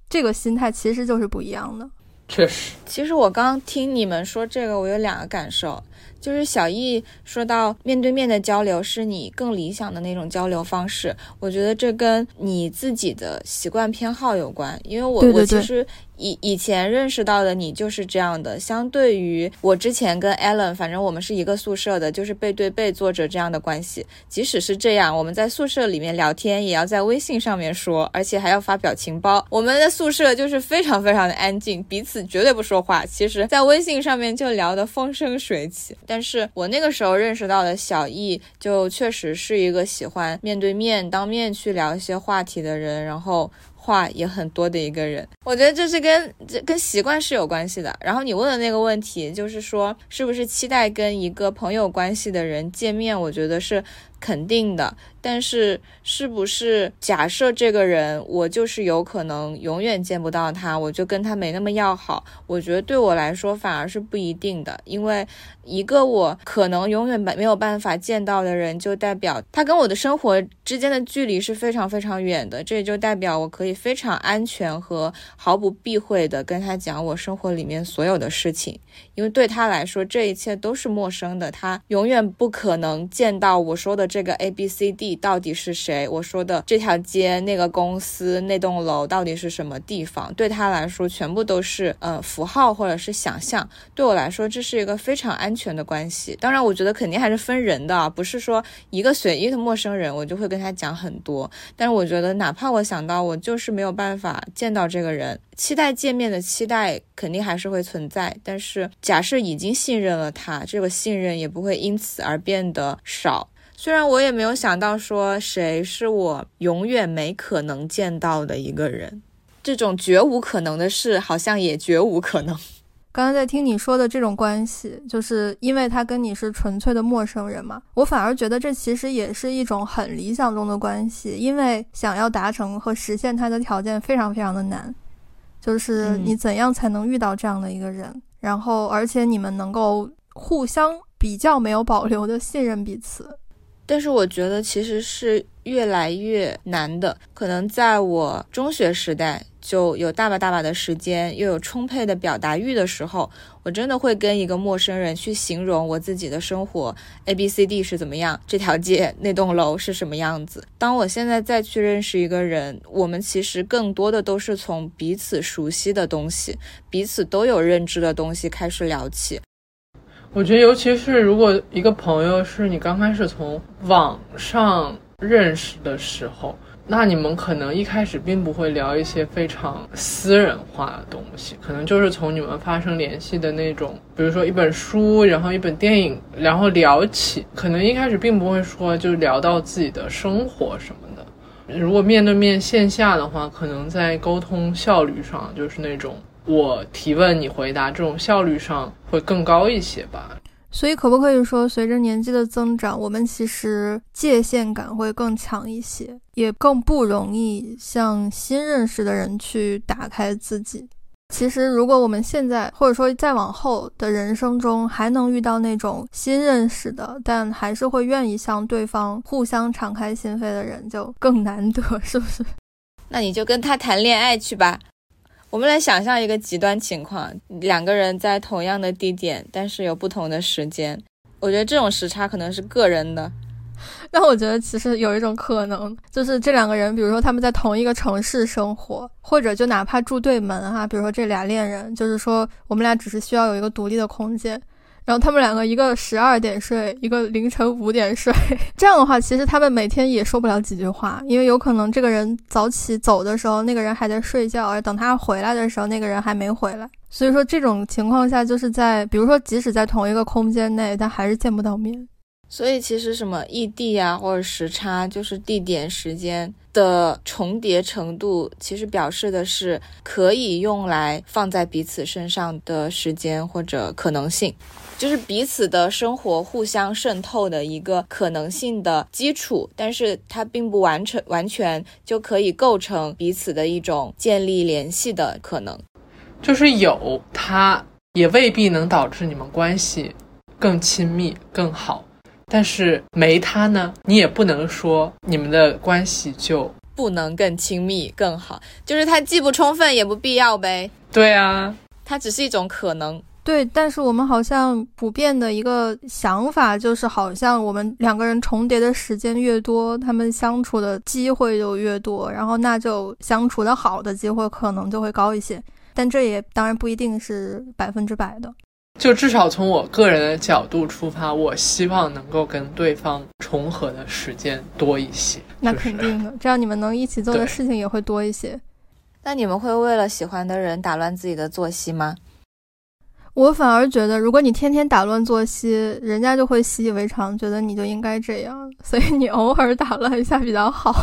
B: 这个心态其实就是不一样的。
C: 确实，
A: 其实我刚听你们说这个，我有两个感受。就是小易说到面对面的交流是你更理想的那种交流方式，我觉得这跟你自己的习惯偏好有关，因为我我其实。以以前认识到的你就是这样的，相对于我之前跟 Allen，反正我们是一个宿舍的，就是背对背坐着这样的关系。即使是这样，我们在宿舍里面聊天也要在微信上面说，而且还要发表情包。我们的宿舍就是非常非常的安静，彼此绝对不说话。其实，在微信上面就聊得风生水起。但是我那个时候认识到的小易，就确实是一个喜欢面对面、当面去聊一些话题的人，然后。话也很多的一个人，我觉得这是跟这跟习惯是有关系的。然后你问的那个问题，就是说是不是期待跟一个朋友关系的人见面？我觉得是肯定的。但是，是不是假设这个人我就是有可能永远见不到他，我就跟他没那么要好？我觉得对我来说反而是不一定的，因为一个我可能永远没没有办法见到的人，就代表他跟我的生活之间的距离是非常非常远的。这也就代表我可以非常安全和毫不避讳的跟他讲我生活里面所有的事情，因为对他来说这一切都是陌生的，他永远不可能见到我说的这个 A B C D。到底是谁？我说的这条街、那个公司、那栋楼到底是什么地方？对他来说，全部都是呃符号或者是想象。对我来说，这是一个非常安全的关系。当然，我觉得肯定还是分人的，不是说一个随意的陌生人，我就会跟他讲很多。但是，我觉得哪怕我想到我就是没有办法见到这个人，期待见面的期待肯定还是会存在。但是，假设已经信任了他，这个信任也不会因此而变得少。虽然我也没有想到说谁是我永远没可能见到的一个人，这种绝无可能的事好像也绝无可能。
B: 刚刚在听你说的这种关系，就是因为他跟你是纯粹的陌生人嘛，我反而觉得这其实也是一种很理想中的关系，因为想要达成和实现他的条件非常非常的难，就是你怎样才能遇到这样的一个人，然后而且你们能够互相比较没有保留的信任彼此。
A: 但是我觉得其实是越来越难的。可能在我中学时代。就有大把大把的时间，又有充沛的表达欲的时候，我真的会跟一个陌生人去形容我自己的生活，A B C D 是怎么样，这条街那栋楼是什么样子。当我现在再去认识一个人，我们其实更多的都是从彼此熟悉的东西、彼此都有认知的东西开始聊起。
C: 我觉得，尤其是如果一个朋友是你刚开始从网上认识的时候。那你们可能一开始并不会聊一些非常私人化的东西，可能就是从你们发生联系的那种，比如说一本书，然后一本电影，然后聊起，可能一开始并不会说就聊到自己的生活什么的。如果面对面线下的话，可能在沟通效率上，就是那种我提问你回答这种效率上会更高一些吧。
B: 所以，可不可以说，随着年纪的增长，我们其实界限感会更强一些，也更不容易向新认识的人去打开自己。其实，如果我们现在或者说再往后的人生中，还能遇到那种新认识的，但还是会愿意向对方互相敞开心扉的人，就更难得，是不是？
A: 那你就跟他谈恋爱去吧。我们来想象一个极端情况：两个人在同样的地点，但是有不同的时间。我觉得这种时差可能是个人的。*laughs*
B: 那我觉得其实有一种可能，就是这两个人，比如说他们在同一个城市生活，或者就哪怕住对门哈，比如说这俩恋人，就是说我们俩只是需要有一个独立的空间。然后他们两个，一个十二点睡，一个凌晨五点睡。*laughs* 这样的话，其实他们每天也说不了几句话，因为有可能这个人早起走的时候，那个人还在睡觉；而等他回来的时候，那个人还没回来。所以说，这种情况下，就是在比如说，即使在同一个空间内，但还是见不到面。
A: 所以，其实什么异地啊，或者时差，就是地点、时间的重叠程度，其实表示的是可以用来放在彼此身上的时间或者可能性。就是彼此的生活互相渗透的一个可能性的基础，但是它并不完成完全就可以构成彼此的一种建立联系的可能。
C: 就是有它，也未必能导致你们关系更亲密更好。但是没它呢，你也不能说你们的关系就
A: 不能更亲密更好。就是它既不充分也不必要呗。
C: 对啊，
A: 它只是一种可能。
B: 对，但是我们好像普遍的一个想法就是，好像我们两个人重叠的时间越多，他们相处的机会就越多，然后那就相处的好的机会可能就会高一些。但这也当然不一定是百分之百的。
C: 就至少从我个人的角度出发，我希望能够跟对方重合的时间多一些。
B: 那肯定的，这样你们能一起做的事情也会多一些。
A: 那你们会为了喜欢的人打乱自己的作息吗？
B: 我反而觉得，如果你天天打乱作息，人家就会习以为常，觉得你就应该这样。所以你偶尔打乱一下比较好。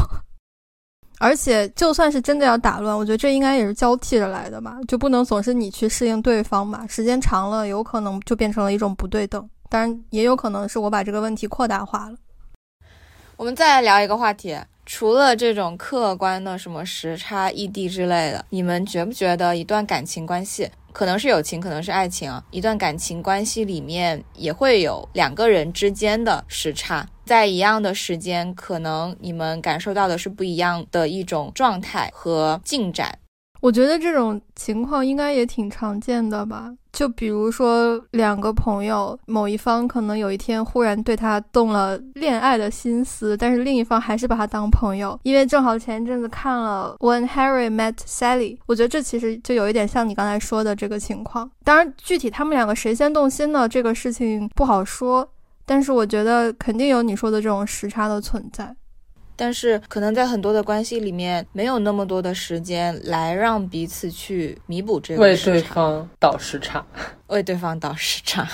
B: *laughs* 而且，就算是真的要打乱，我觉得这应该也是交替着来的吧，就不能总是你去适应对方吧。时间长了，有可能就变成了一种不对等。当然，也有可能是我把这个问题扩大化了。
A: 我们再来聊一个话题，除了这种客观的什么时差、异地之类的，你们觉不觉得一段感情关系？可能是友情，可能是爱情啊。一段感情关系里面也会有两个人之间的时差，在一样的时间，可能你们感受到的是不一样的一种状态和进展。
B: 我觉得这种情况应该也挺常见的吧。就比如说两个朋友，某一方可能有一天忽然对他动了恋爱的心思，但是另一方还是把他当朋友，因为正好前一阵子看了《When Harry Met Sally》，我觉得这其实就有一点像你刚才说的这个情况。当然，具体他们两个谁先动心的这个事情不好说，但是我觉得肯定有你说的这种时差的存在。
A: 但是可能在很多的关系里面，没有那么多的时间来让彼此去弥补这个
C: 为对方倒时差，*laughs*
A: 为对方倒时差。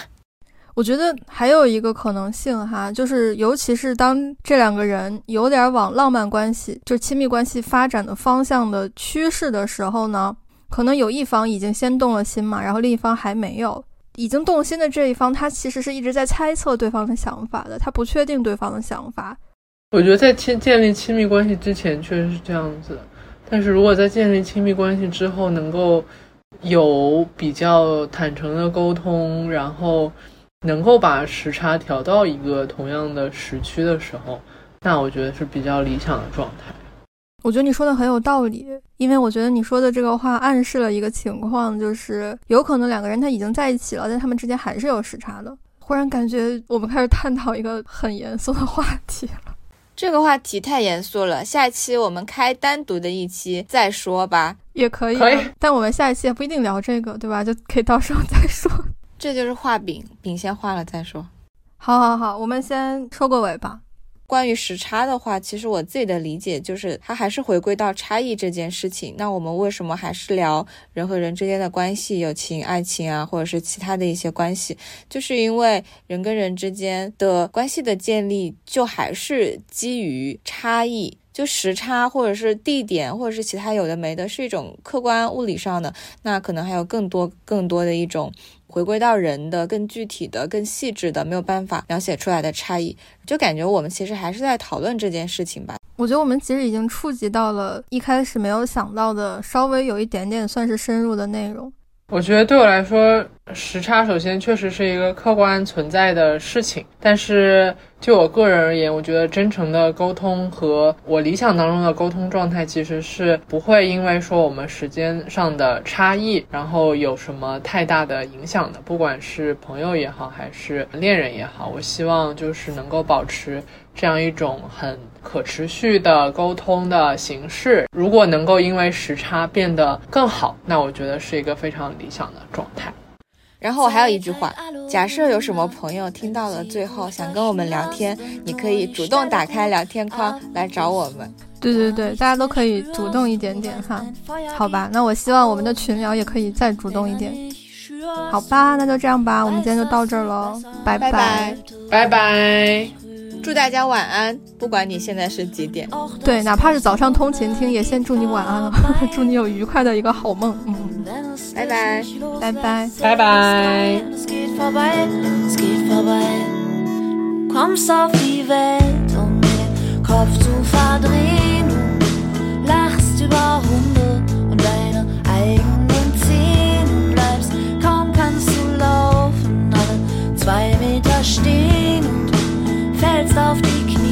B: 我觉得还有一个可能性哈，就是尤其是当这两个人有点往浪漫关系，就亲密关系发展的方向的趋势的时候呢，可能有一方已经先动了心嘛，然后另一方还没有。已经动心的这一方，他其实是一直在猜测对方的想法的，他不确定对方的想法。
C: 我觉得在建建立亲密关系之前确实是这样子，但是如果在建立亲密关系之后能够有比较坦诚的沟通，然后能够把时差调到一个同样的时区的时候，那我觉得是比较理想的状态。
B: 我觉得你说的很有道理，因为我觉得你说的这个话暗示了一个情况，就是有可能两个人他已经在一起了，但他们之间还是有时差的。忽然感觉我们开始探讨一个很严肃的话题。
A: 这个话题太严肃了，下一期我们开单独的一期再说吧，
B: 也可以。
C: 可以，
B: 但我们下一期也不一定聊这个，对吧？就可以到时候再说。*laughs*
A: 这就是画饼，饼先画了再说。
B: 好好好，我们先收个尾吧。
A: 关于时差的话，其实我自己的理解就是，它还是回归到差异这件事情。那我们为什么还是聊人和人之间的关系，友情、爱情啊，或者是其他的一些关系？就是因为人跟人之间的关系的建立，就还是基于差异，就时差或者是地点，或者是其他有的没的，是一种客观物理上的。那可能还有更多更多的一种。回归到人的更具体的、更细致的，没有办法描写出来的差异，就感觉我们其实还是在讨论这件事情吧。
B: 我觉得我们其实已经触及到了一开始没有想到的，稍微有一点点算是深入的内容。
C: 我觉得对我来说，时差首先确实是一个客观存在的事情，但是就我个人而言，我觉得真诚的沟通和我理想当中的沟通状态，其实是不会因为说我们时间上的差异，然后有什么太大的影响的。不管是朋友也好，还是恋人也好，我希望就是能够保持。这样一种很可持续的沟通的形式，如果能够因为时差变得更好，那我觉得是一个非常理想的状态。
A: 然后我还有一句话，假设有什么朋友听到了最后想跟我们聊天，你可以主动打开聊天框来找我们。
B: 对对对，大家都可以主动一点点哈。好吧，那我希望我们的群聊也可以再主动一点。好吧，那就这样吧，我们今天就到这儿喽，拜
A: 拜
C: 拜拜。
A: 祝大家晚安，不管你现在是几点。
B: 对，哪怕是早上通勤听，也先祝你晚安了，*laughs* 祝你有愉快的一个好梦。嗯。
A: 拜拜
B: 拜拜
C: 拜拜。
D: auf die